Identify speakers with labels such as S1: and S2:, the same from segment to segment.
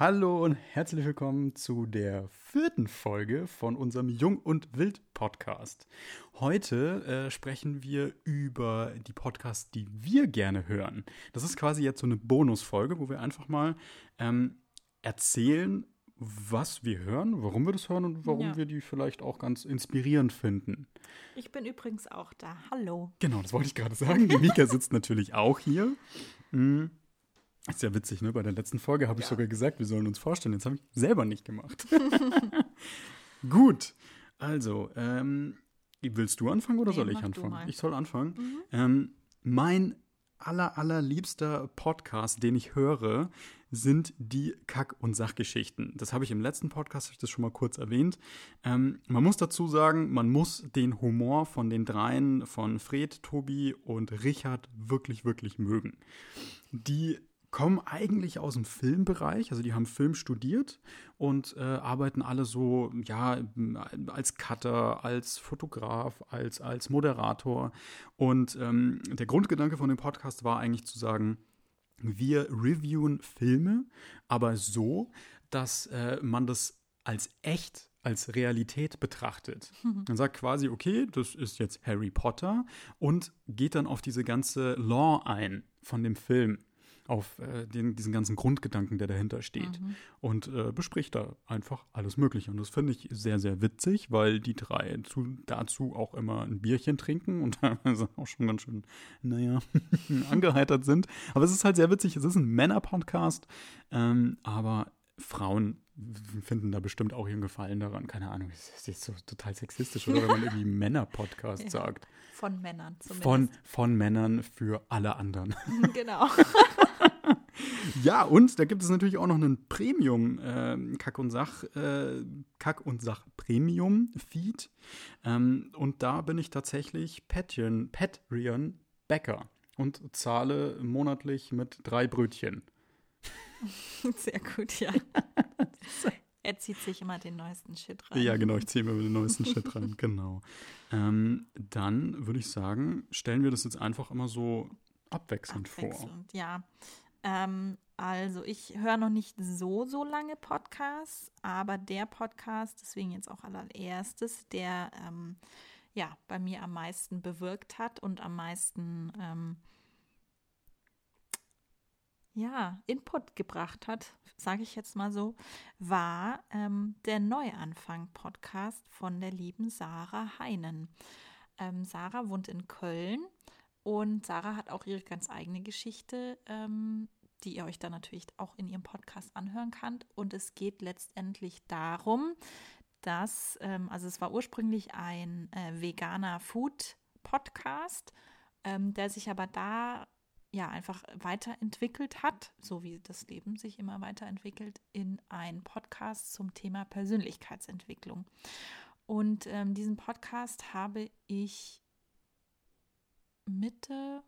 S1: Hallo und herzlich willkommen zu der vierten Folge von unserem Jung und Wild Podcast. Heute äh, sprechen wir über die Podcasts, die wir gerne hören. Das ist quasi jetzt so eine Bonusfolge, wo wir einfach mal ähm, erzählen, was wir hören, warum wir das hören und warum
S2: Ja.
S1: wir die vielleicht auch ganz inspirierend finden.
S2: Ich bin übrigens auch da. Hallo.
S1: Genau, das wollte ich gerade sagen. Die Mika sitzt natürlich auch hier. Mm. Ist ja witzig, ne? Bei der letzten Folge habe ich
S2: Ja.
S1: sogar gesagt, wir sollen uns vorstellen. Jetzt habe ich selber nicht gemacht. Gut, also, ähm, willst du anfangen oder
S2: Nee,
S1: soll ich anfangen? Ich soll anfangen.
S2: Mhm.
S1: Ähm, mein aller, allerliebster Podcast, den ich höre, sind die Kack- und Sachgeschichten. Das habe ich im letzten Podcast, habe ich das schon mal kurz erwähnt. Ähm, man muss dazu sagen, man muss den Humor von den dreien, von Fred, Tobi und Richard wirklich, wirklich mögen. Die kommen eigentlich aus dem Filmbereich, also die haben Film studiert und äh, arbeiten alle so, ja, als Cutter, als Fotograf, als, als Moderator. Und ähm, der Grundgedanke von dem Podcast war eigentlich zu sagen, wir reviewen Filme, aber so, dass äh, man das als echt, als Realität betrachtet. Man sagt quasi, okay, das ist jetzt Harry Potter und geht dann auf diese ganze Law ein von dem Film, auf äh, den, diesen ganzen Grundgedanken, der dahinter steht
S2: Mhm.
S1: und äh, bespricht da einfach alles Mögliche. Und das finde ich sehr, sehr witzig, weil die drei zu, dazu auch immer ein Bierchen trinken und teilweise auch schon ganz schön, naja, angeheitert sind. Aber es ist halt sehr witzig. Es ist ein Männer-Podcast, ähm, aber Frauen finden da bestimmt auch ihren Gefallen daran. Keine Ahnung, es ist jetzt so total sexistisch, oder wenn man irgendwie Männer-Podcast
S2: Ja.
S1: sagt.
S2: Von Männern zumindest.
S1: Von, von Männern für alle anderen.
S2: genau.
S1: Ja, und da gibt es natürlich auch noch einen Premium ähm, Kack und Sach äh, Kack und Sach Premium Feed. Ähm, und da bin ich tatsächlich Patreon, Patreon Bäcker und zahle monatlich mit drei Brötchen.
S2: Sehr gut, ja. Er zieht sich immer den neuesten Shit rein.
S1: Ja, genau, ich ziehe mir den neuesten Shit rein, genau. Ähm, dann würde ich sagen, stellen wir das jetzt einfach immer so abwechselnd, vor.
S2: Abwechselnd, ja. Ähm, also ich höre noch nicht so, so lange Podcasts, aber der Podcast, deswegen jetzt auch allererstes, der ähm, ja bei mir am meisten bewirkt hat und am meisten ähm, ja, Input gebracht hat, sage ich jetzt mal so, war ähm, der Neuanfang-Podcast von der lieben Sarah Heinen. Ähm, Sarah wohnt in Köln und Sarah hat auch ihre ganz eigene Geschichte, ähm, die ihr euch dann natürlich auch in ihrem Podcast anhören könnt. Und es geht letztendlich darum, dass, ähm, also es war ursprünglich ein äh, veganer Food-Podcast, ähm, der sich aber da ja einfach weiterentwickelt hat, so wie das Leben sich immer weiterentwickelt, in einen Podcast zum Thema Persönlichkeitsentwicklung. Und ähm, diesen Podcast habe ich Mitte,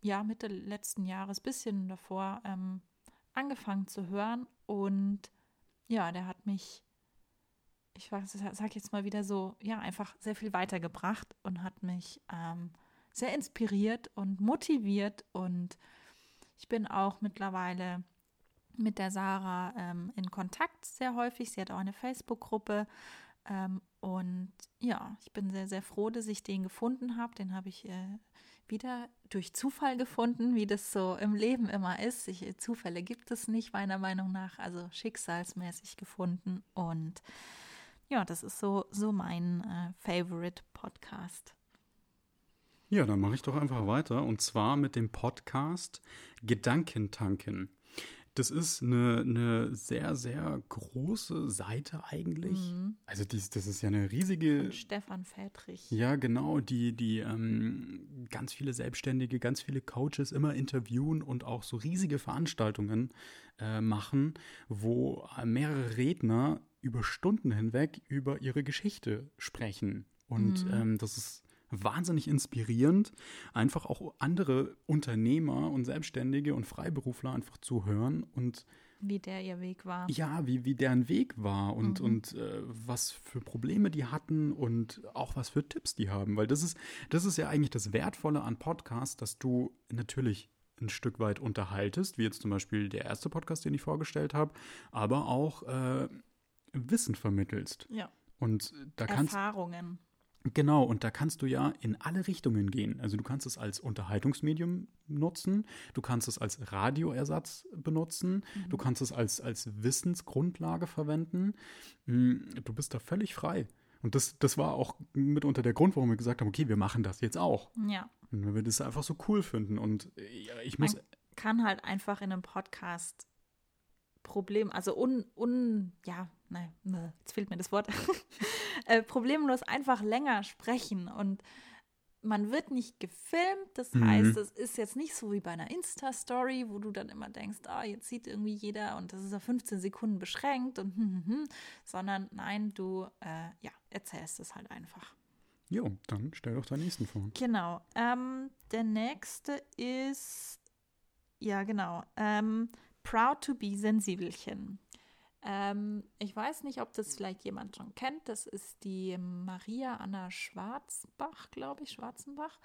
S2: ja, Mitte letzten Jahres, bisschen davor, ähm, angefangen zu hören. Und ja, der hat mich, ich sage jetzt mal wieder so, ja, einfach sehr viel weitergebracht und hat mich ähm, sehr inspiriert und motiviert. Und ich bin auch mittlerweile mit der Sarah ähm, in Kontakt sehr häufig. Sie hat auch eine Facebook-Gruppe. Ähm, und ja, ich bin sehr, sehr froh, dass ich den gefunden habe. Den habe ich äh, wieder durch Zufall gefunden, wie das so im Leben immer ist. Ich, Zufälle gibt es nicht, meiner Meinung nach. Also schicksalsmäßig gefunden. Und ja, das ist so, so mein äh, Favorite Podcast.
S1: Ja, dann mache ich doch einfach weiter und zwar mit dem Podcast Gedankentanken. Das ist eine, eine sehr, sehr große Seite eigentlich.
S2: Mhm.
S1: Also dies, das ist ja eine riesige,
S2: Von Stefan Fädrich.
S1: ja genau, die, die ähm, ganz viele Selbstständige, ganz viele Coaches immer interviewen und auch so riesige Veranstaltungen äh, machen, wo mehrere Redner über Stunden hinweg über ihre Geschichte sprechen. Und
S2: Mhm.
S1: ähm, das ist wahnsinnig inspirierend, einfach auch andere Unternehmer und Selbstständige und Freiberufler einfach zu hören und
S2: Wie der ihr Weg war.
S1: ja, wie, wie deren Weg war und,
S2: Mhm.
S1: und äh, was für Probleme die hatten und auch was für Tipps die haben. Weil das ist, das ist ja eigentlich das Wertvolle an Podcasts, dass du natürlich ein Stück weit unterhaltest, wie jetzt zum Beispiel der erste Podcast, den ich vorgestellt habe, aber auch äh, Wissen vermittelst.
S2: Ja.
S1: Und da kannst
S2: Erfahrungen.
S1: Genau, und da kannst du ja in alle Richtungen gehen. Also du kannst es als Unterhaltungsmedium nutzen, du kannst es als Radioersatz benutzen,
S2: Mhm.
S1: du kannst es als, als Wissensgrundlage verwenden. Mm, Du bist da völlig frei. Und das, das war auch mitunter der Grund, warum wir gesagt haben, okay, wir machen das jetzt auch.
S2: Ja.
S1: Und weil wir das einfach so cool finden. Und ja, ich muss,
S2: Man kann halt einfach in einem Podcast Problem, also un, un ja, nein, ne, jetzt fehlt mir das Wort, äh, problemlos einfach länger sprechen und man wird nicht gefilmt, das
S1: Mhm.
S2: heißt, es ist jetzt nicht so wie bei einer Insta-Story, wo du dann immer denkst, ah, jetzt sieht irgendwie jeder und das ist auf 15 Sekunden beschränkt und hm, hm, hm, sondern nein, du, äh, ja, erzählst es halt einfach.
S1: jo, dann stell doch deinen nächsten vor.
S2: Genau. Ähm, der nächste ist, ja genau, ähm, Proud to be Sensibelchen. Ähm, ich weiß nicht, ob das vielleicht jemand schon kennt. Das ist die Maria Anna Schwarzbach, glaube ich, Schwarzenbach.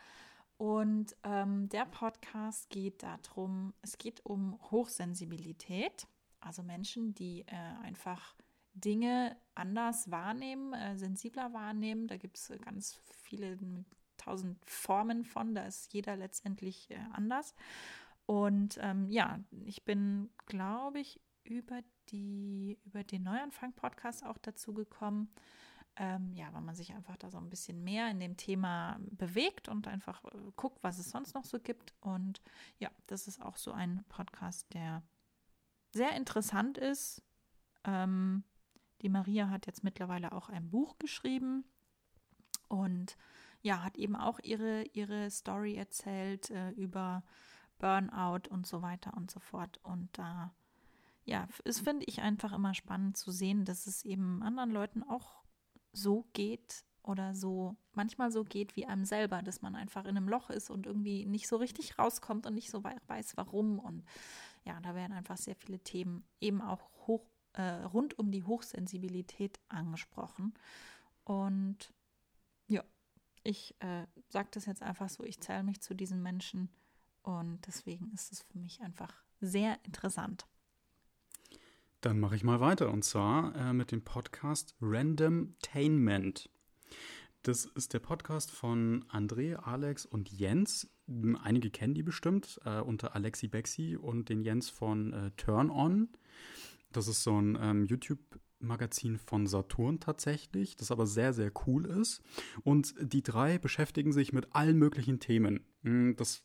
S2: Und ähm, der Podcast geht darum, es geht um Hochsensibilität, also Menschen, die äh, einfach Dinge anders wahrnehmen, äh, sensibler wahrnehmen. Da gibt es äh, ganz viele tausend Formen von, da ist jeder letztendlich äh, anders. Und ähm, ja, ich bin, glaube ich, über, die, über den Neuanfang-Podcast auch dazu gekommen. Ähm, ja, weil man sich einfach da so ein bisschen mehr in dem Thema bewegt und einfach äh, guckt, was es sonst noch so gibt. Und ja, das ist auch so ein Podcast, der sehr interessant ist. Ähm, die Maria hat jetzt mittlerweile auch ein Buch geschrieben und ja, hat eben auch ihre, ihre Story erzählt äh, über Burnout und so weiter und so fort. Und da, ja, es finde ich einfach immer spannend zu sehen, dass es eben anderen Leuten auch so geht oder so, manchmal so geht wie einem selber, dass man einfach in einem Loch ist und irgendwie nicht so richtig rauskommt und nicht so wei- weiß, warum. Und ja, da werden einfach sehr viele Themen eben auch hoch, äh, rund um die Hochsensibilität angesprochen. Und ja, ich äh, sage das jetzt einfach so, ich zähle mich zu diesen Menschen und deswegen ist es für mich einfach sehr interessant.
S1: Dann mache ich mal weiter und zwar äh, mit dem Podcast Randomtainment. Das ist der Podcast von André, Alex und Jens. Einige kennen die bestimmt, äh, unter Alexi Bexi und den Jens von äh, Turn On. Das ist so ein ähm, YouTube-Magazin von Saturn tatsächlich, das aber sehr, sehr cool ist. Und die drei beschäftigen sich mit allen möglichen Themen. Mm, Das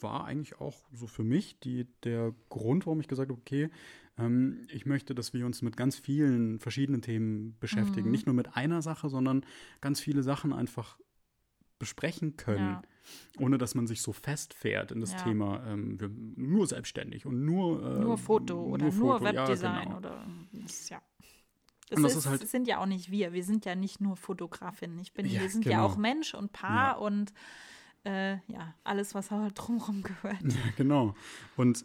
S1: war eigentlich auch so für mich die, der Grund, warum ich gesagt habe, okay, ähm, ich möchte, dass wir uns mit ganz vielen verschiedenen Themen beschäftigen.
S2: Mhm.
S1: Nicht nur mit einer Sache, sondern ganz viele Sachen einfach besprechen können,
S2: Ja.
S1: ohne dass man sich so festfährt in das
S2: Ja.
S1: Thema, ähm, nur selbstständig und nur, äh,
S2: Nur Foto oder nur,
S1: Foto, ja,
S2: Webdesign
S1: genau.
S2: oder das, ja. Das,
S1: das ist, halt-
S2: sind ja auch nicht wir. Wir sind ja nicht nur Fotografin. Ich bin,
S1: Ja,
S2: wir sind ja
S1: genau.
S2: auch Mensch und Paar und äh, ja, alles, was halt drumherum gehört.
S1: Ja, genau. Und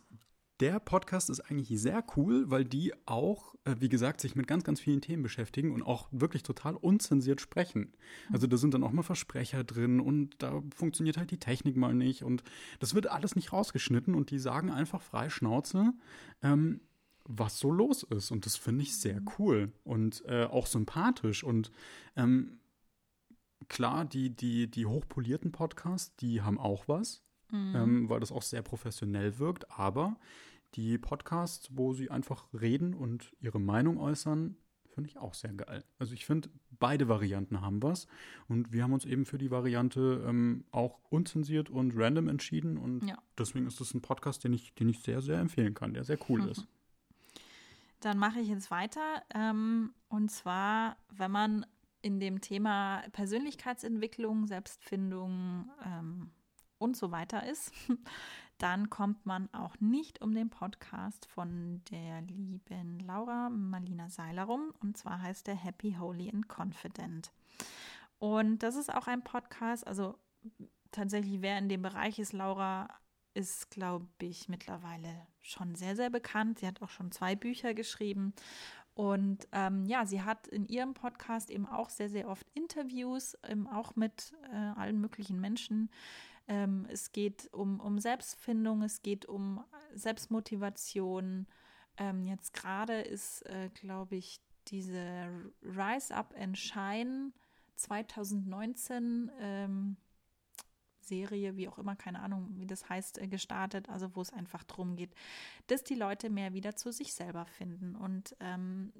S1: der Podcast ist eigentlich sehr cool, weil die auch, äh, wie gesagt, sich mit ganz, ganz vielen Themen beschäftigen und auch wirklich total unzensiert sprechen. Also da sind dann auch mal Versprecher drin und da funktioniert halt die Technik mal nicht und das wird alles nicht rausgeschnitten und die sagen einfach frei Schnauze, ähm, was so los ist. Und das finde ich sehr cool und äh, auch sympathisch und ähm, klar, die, die, die hochpolierten Podcasts, die haben auch was
S2: Mhm.
S1: ähm, weil das auch sehr professionell wirkt. Aber die Podcasts, wo sie einfach reden und ihre Meinung äußern, finde ich auch sehr geil. Also ich finde, beide Varianten haben was. Und wir haben uns eben für die Variante ähm, auch unzensiert und random entschieden. Und
S2: Ja.
S1: deswegen ist das ein Podcast, den ich, den ich sehr, sehr empfehlen kann, der sehr cool
S2: Mhm.
S1: ist.
S2: Dann mache ich jetzt weiter. Ähm, und zwar, wenn man in dem Thema Persönlichkeitsentwicklung, Selbstfindung ähm, und so weiter ist, dann kommt man auch nicht um den Podcast von der lieben Laura Marlina Seiler rum. Und zwar heißt der Happy, Holy and Confident. Und das ist auch ein Podcast, also tatsächlich, wer in dem Bereich ist, Laura ist, glaube ich, mittlerweile schon sehr, sehr bekannt. Sie hat auch schon zwei Bücher geschrieben. Und ähm, ja, sie hat in ihrem Podcast eben auch sehr, sehr oft Interviews, ähm, auch mit äh, allen möglichen Menschen, Ähm, es geht um, um Selbstfindung, es geht um Selbstmotivation. Ähm, jetzt gerade ist, äh, glaube ich, diese Rise Up and Shine 2019 ähm, Serie, wie auch immer, keine Ahnung, wie das heißt, äh, gestartet. Also wo es einfach darum geht, dass die Leute mehr wieder zu sich selber finden und ähm,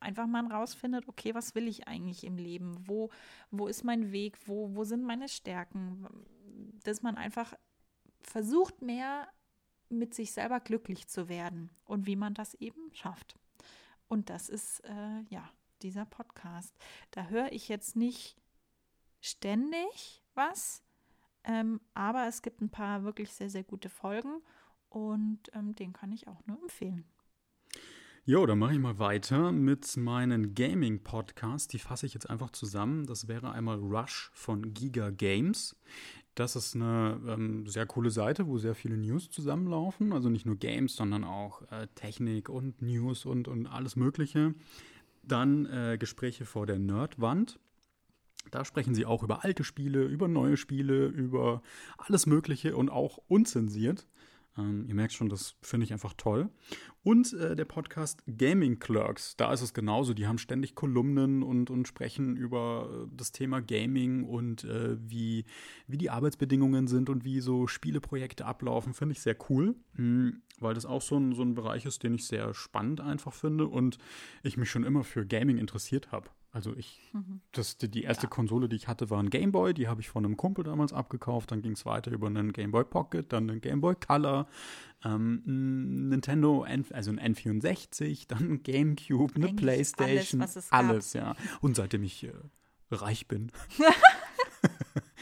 S2: einfach mal rausfindet, okay, was will ich eigentlich im Leben? Wo, wo ist mein Weg? Wo, wo sind meine Stärken? Dass man einfach versucht, mehr mit sich selber glücklich zu werden und wie man das eben schafft. Und das ist, äh, ja, dieser Podcast. Da höre ich jetzt nicht ständig was, ähm, aber es gibt ein paar wirklich sehr, sehr gute Folgen und ähm, den kann ich auch nur empfehlen.
S1: Jo, dann mache ich mal weiter mit meinen Gaming-Podcasts. Die fasse ich jetzt einfach zusammen. Das wäre einmal Rush von Giga Games. Das ist eine ähm, sehr coole Seite, wo sehr viele News zusammenlaufen. Also nicht nur Games, sondern auch äh, Technik und News und, und alles Mögliche. Dann äh, Gespräche vor der Nerdwand. Da sprechen sie auch über alte Spiele, über neue Spiele, über alles Mögliche und auch unzensiert. Ähm, ihr merkt schon, das finde ich einfach toll. Und äh, der Podcast Gaming Clerks, da ist es genauso. Die haben ständig Kolumnen und, und sprechen über äh, das Thema Gaming und äh, wie, wie die Arbeitsbedingungen sind und wie so Spieleprojekte ablaufen. Finde ich sehr cool, mh, hm, weil das auch so ein, so ein Bereich ist, den ich sehr spannend einfach finde und ich mich schon immer für Gaming interessiert habe. Also ich, mhm. das, die, die erste ja. Konsole, die ich hatte, war ein Game Boy. Die habe ich von einem Kumpel damals abgekauft. Dann ging es weiter über einen Game Boy Pocket, dann einen Game Boy Color, ähm, ein Nintendo, also ein N64, dann ein GameCube, eine Eigentlich Playstation, alles, alles ja. Und seitdem ich äh, reich bin.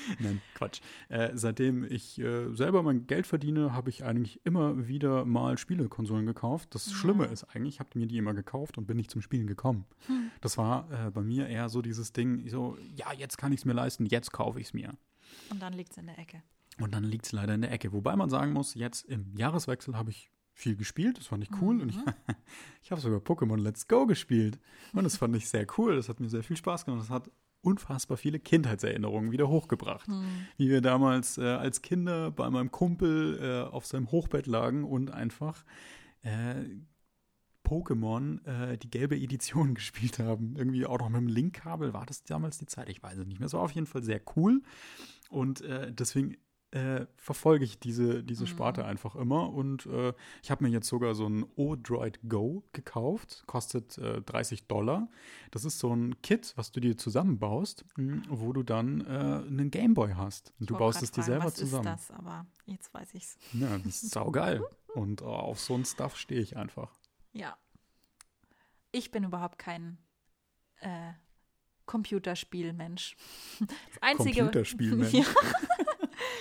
S1: Nein, Quatsch. Äh, seitdem ich äh, selber mein Geld verdiene, habe ich eigentlich immer wieder mal Spielekonsolen gekauft. Das ja. Schlimme ist eigentlich, ich habe mir die immer gekauft und bin nicht zum Spielen gekommen. Hm. Das war äh, bei mir eher so dieses Ding, so, ja, jetzt kann ich es mir leisten, jetzt kaufe ich es mir.
S2: Und dann liegt es in der Ecke.
S1: Und dann liegt es leider in der Ecke. Wobei man sagen muss, jetzt im Jahreswechsel habe ich viel gespielt, das fand ich cool. Mhm. Und ich, ich habe sogar Pokémon Let's Go gespielt. Und das fand ich sehr cool. Das hat mir sehr viel Spaß gemacht. Das hat unfassbar viele Kindheitserinnerungen wieder hochgebracht. Mhm. Wie wir damals äh, als Kinder bei meinem Kumpel äh, auf seinem Hochbett lagen und einfach äh, Pokémon äh, die gelbe Edition gespielt haben. Irgendwie auch noch mit dem Linkkabel war das damals die Zeit. Ich weiß es nicht mehr. Es war auf jeden Fall sehr cool. Und äh, deswegen äh, verfolge ich diese, diese mhm. Sparte einfach immer. Und äh, ich habe mir jetzt sogar so ein O-Droid Go gekauft. Kostet äh, 30 Dollar. Das ist so ein Kit, was du dir zusammenbaust, mh, wo du dann äh, einen Gameboy hast. Und du baust es dir selber was zusammen.
S2: Ist das? Aber jetzt weiß ich's.
S1: Ja, das ist saugeil. Und äh, auf so ein Stuff stehe ich einfach.
S2: Ja. Ich bin überhaupt kein äh, Computerspielmensch.
S1: Das einzige Computerspielmensch. ja.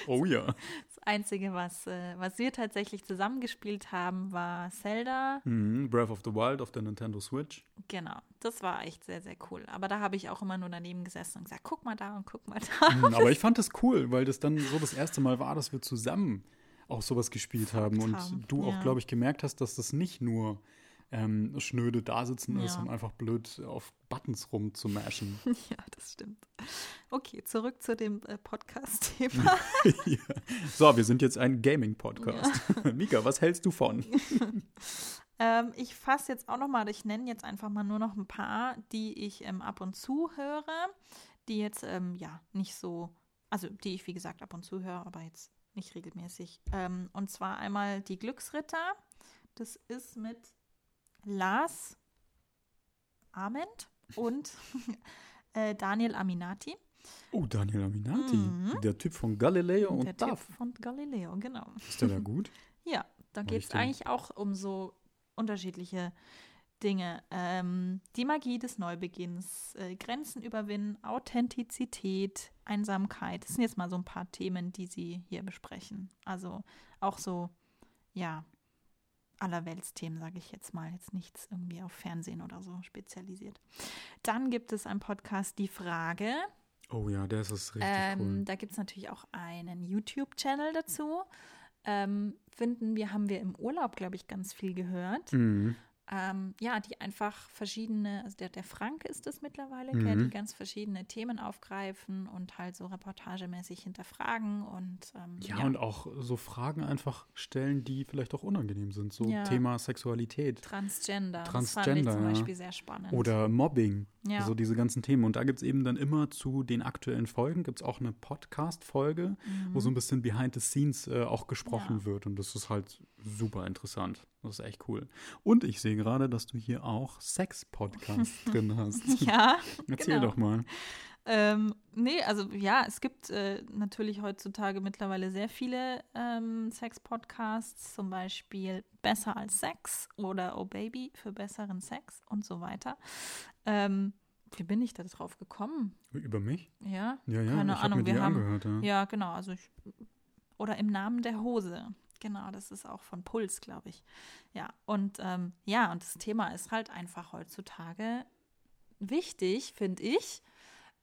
S1: Oh ja.
S2: Das Einzige, was, äh, was wir tatsächlich zusammengespielt haben, war Zelda.
S1: Mhm, Breath of the Wild auf der Nintendo Switch.
S2: Genau, das war echt sehr, sehr cool. Aber da habe ich auch immer nur daneben gesessen und gesagt, guck mal da und guck mal da.
S1: Mhm, aber ich fand das cool, weil das dann so das erste Mal war, dass wir zusammen auch sowas gespielt haben und du auch, glaube ich, gemerkt hast, dass das nicht nur ähm, schnöde dasitzen ja. ist und einfach blöd auf Buttons rumzumashen.
S2: Ja, das stimmt. Okay, zurück zu dem äh, Podcast-Thema.
S1: ja. So, wir sind jetzt ein Gaming-Podcast. Ja. Mika, was hältst du von?
S2: ähm, ich fasse jetzt auch noch mal, ich nenne jetzt einfach mal nur noch ein paar, die ich ähm, ab und zu höre, die jetzt ähm, ja nicht so, also die ich wie gesagt ab und zu höre, aber jetzt nicht regelmäßig. Ähm, und zwar einmal die Glücksritter. Das ist mit Lars Ament und äh, Daniel Aminati.
S1: Oh, Daniel Aminati, mhm. der Typ von Galileo und
S2: Der Typ von Galileo, genau.
S1: Ist der da gut?
S2: ja, da geht es eigentlich auch um so unterschiedliche Dinge. Ähm, die Magie des Neubeginns, äh, Grenzen überwinden, Authentizität, Einsamkeit. Das sind jetzt mal so ein paar Themen, die sie hier besprechen. Also auch so, ja, Allerweltsthemen, sage ich jetzt mal, jetzt nichts irgendwie auf Fernsehen oder so spezialisiert. Dann gibt es einen Podcast Die Frage.
S1: Oh ja, der ist richtig
S2: ähm,
S1: cool.
S2: Da gibt es natürlich auch einen YouTube-Channel dazu. Ähm, finden wir, haben wir im Urlaub, glaube ich, ganz viel gehört. Mhm. Ähm, ja, die einfach verschiedene, also der, der Frank ist es mittlerweile, mhm. die ganz verschiedene Themen aufgreifen und halt so reportagemäßig hinterfragen und ähm,
S1: ja, ja, und auch so Fragen einfach stellen, die vielleicht auch unangenehm sind. So ja. Thema Sexualität.
S2: Transgender. Transgender. Das fand ich zum Beispiel sehr spannend.
S1: Oder Mobbing. Ja. So diese ganzen Themen. Und da gibt es eben dann immer zu den aktuellen Folgen, gibt es auch eine Podcast-Folge, mhm. wo so ein bisschen behind the scenes äh, auch gesprochen wird. Und das ist halt super interessant. Das ist echt cool. Und ich sehe gerade, dass du hier auch Sex-Podcast drin hast.
S2: Ja.
S1: Erzähl genau. doch mal.
S2: Ähm, nee, also ja, es gibt äh, natürlich heutzutage mittlerweile sehr viele ähm, Sex-Podcasts, zum Beispiel Besser als Sex oder Oh Baby für besseren Sex und so weiter. Ähm, wie bin ich da drauf gekommen?
S1: Über mich?
S2: Ja,
S1: ja, ja
S2: keine
S1: ich
S2: Ahnung.
S1: Mir
S2: wir haben
S1: angehört, ja.
S2: ja, genau. Also ich, oder im Namen der Hose. Genau, das ist auch von Puls, glaube ich. Ja, und ähm, ja, und das Thema ist halt einfach heutzutage wichtig, finde ich.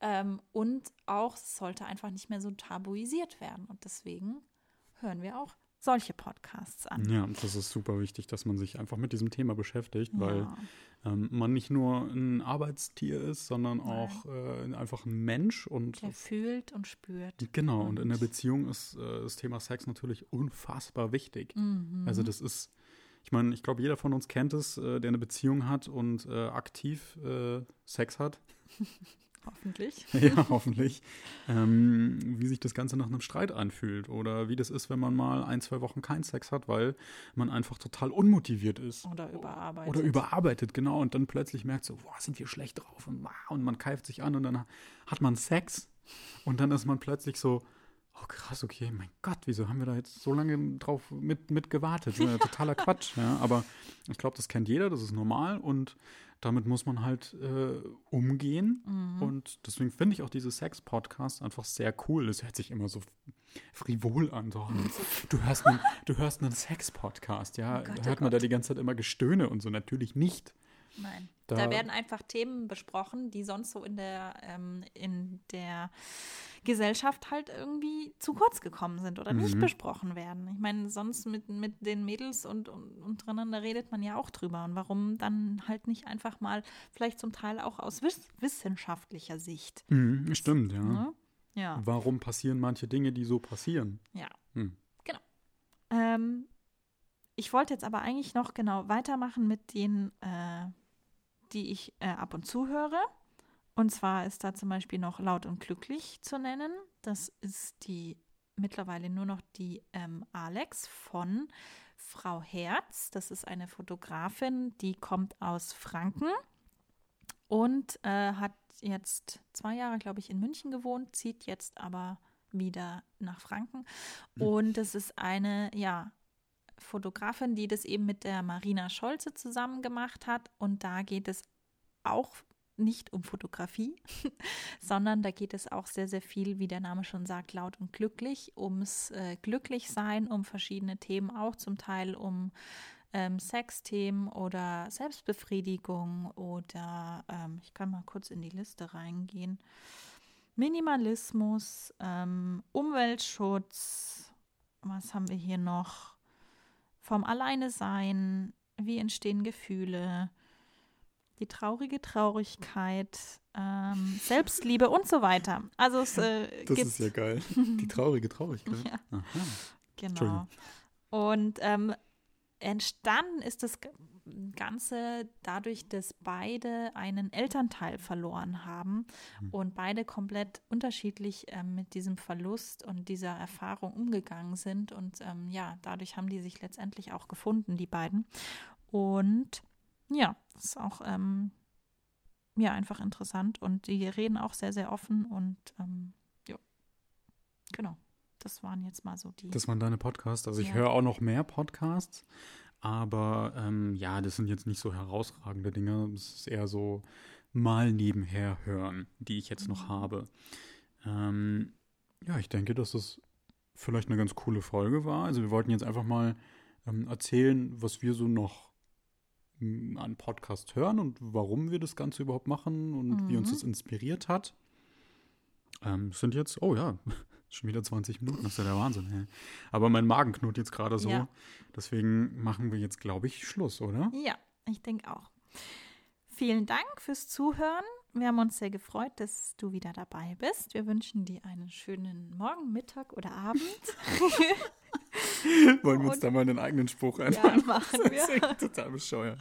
S2: Ähm, und auch sollte einfach nicht mehr so tabuisiert werden. Und deswegen hören wir auch solche Podcasts an.
S1: Ja, das ist super wichtig, dass man sich einfach mit diesem Thema beschäftigt, ja. weil ähm, man nicht nur ein Arbeitstier ist, sondern Nein. auch äh, einfach ein Mensch und
S2: der fühlt und spürt.
S1: Genau, und, und in der Beziehung ist äh, das Thema Sex natürlich unfassbar wichtig. Mhm. Also das ist, ich meine, ich glaube, jeder von uns kennt es, äh, der eine Beziehung hat und äh, aktiv äh, Sex hat.
S2: Hoffentlich.
S1: Ja, hoffentlich. Ähm, wie sich das Ganze nach einem Streit anfühlt oder wie das ist, wenn man mal ein, zwei Wochen keinen Sex hat, weil man einfach total unmotiviert ist.
S2: Oder überarbeitet.
S1: Oder überarbeitet, genau. Und dann plötzlich merkt so, boah, sind wir schlecht drauf und, und man keift sich an und dann hat man Sex und dann ist man plötzlich so, oh krass, okay, mein Gott, wieso haben wir da jetzt so lange drauf mit, mit gewartet? Ja, totaler Quatsch, ja. Aber ich glaube, das kennt jeder, das ist normal und damit muss man halt äh, umgehen. Mhm. Und deswegen finde ich auch diese Sex-Podcasts einfach sehr cool. Es hört sich immer so frivol an. So. Du hörst einen, du hörst einen Sex-Podcast, ja. Oh Gott, hört oh man Gott. da die ganze Zeit immer Gestöhne und so? Natürlich nicht.
S2: Nein. Da, da, werden einfach Themen besprochen, die sonst so in der, ähm, in der Gesellschaft halt irgendwie zu kurz gekommen sind oder mhm. nicht besprochen werden. Ich meine, sonst mit, mit den Mädels und, und untereinander redet man ja auch drüber. Und warum dann halt nicht einfach mal, vielleicht zum Teil auch aus wiss wissenschaftlicher Sicht.
S1: Mhm, stimmt, ja.
S2: Ne? ja.
S1: Warum passieren manche Dinge, die so passieren?
S2: Ja. Hm. Genau. Ähm, ich wollte jetzt aber eigentlich noch genau weitermachen mit den äh, die ich äh, ab und zu höre. Und zwar ist da zum Beispiel noch Laut und Glücklich zu nennen. Das ist die mittlerweile nur noch die ähm, Alex von Frau Herz. Das ist eine Fotografin, die kommt aus Franken und äh, hat jetzt zwei Jahre, glaube ich, in München gewohnt, zieht jetzt aber wieder nach Franken. Mhm. Und es ist eine, ja, Fotografin, die das eben mit der Marina Scholze zusammen gemacht hat. Und da geht es auch nicht um Fotografie, sondern da geht es auch sehr, sehr viel, wie der Name schon sagt, laut und glücklich, ums äh, Glücklichsein, um verschiedene Themen, auch zum Teil um ähm, Sexthemen oder Selbstbefriedigung oder ähm, ich kann mal kurz in die Liste reingehen. Minimalismus, ähm, Umweltschutz, was haben wir hier noch? Vom Alleine sein, wie entstehen Gefühle, die traurige Traurigkeit, ähm, Selbstliebe und so weiter. Also es äh,
S1: Das ist ja geil. Die traurige Traurigkeit. ja.
S2: Genau. Und ähm, entstanden ist das Ganze dadurch, dass beide einen Elternteil verloren haben mhm. und beide komplett unterschiedlich ähm, mit diesem Verlust und dieser Erfahrung umgegangen sind. Und ähm, ja, dadurch haben die sich letztendlich auch gefunden, die beiden. Und ja, das ist auch ähm, ja einfach interessant. Und die reden auch sehr, sehr offen und ähm, ja, genau. Das waren jetzt mal so die.
S1: Das waren deine Podcasts. Also ich höre auch noch mehr Podcasts. Aber ähm, ja, das sind jetzt nicht so herausragende Dinge. Es ist eher so mal nebenher hören, die ich jetzt noch mhm. habe. Ähm, ja, ich denke, dass das vielleicht eine ganz coole Folge war. Also wir wollten jetzt einfach mal ähm, erzählen, was wir so noch hm, an Podcast hören und warum wir das Ganze überhaupt machen und mhm. wie uns mhm. das inspiriert hat. Ähm, sind jetzt, oh ja, Schon wieder 20 Minuten, das ist ja der Wahnsinn. Ey. Aber mein Magen knurrt jetzt gerade so. Ja. Deswegen machen wir jetzt, glaube ich, Schluss, oder?
S2: Ja, ich denke auch. Vielen Dank fürs Zuhören. Wir haben uns sehr gefreut, dass du wieder dabei bist. Wir wünschen dir einen schönen Morgen, Mittag oder Abend.
S1: Wollen wir uns
S2: Und-
S1: da mal einen eigenen Spruch einfallen?
S2: Ja, machen
S1: Das
S2: wir.
S1: ist echt total bescheuert.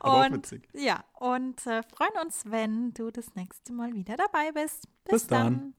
S1: Aber auch
S2: Und
S1: witzig.
S2: ja, und äh, freuen uns, wenn du das nächste Mal wieder dabei bist.
S1: Bis dann.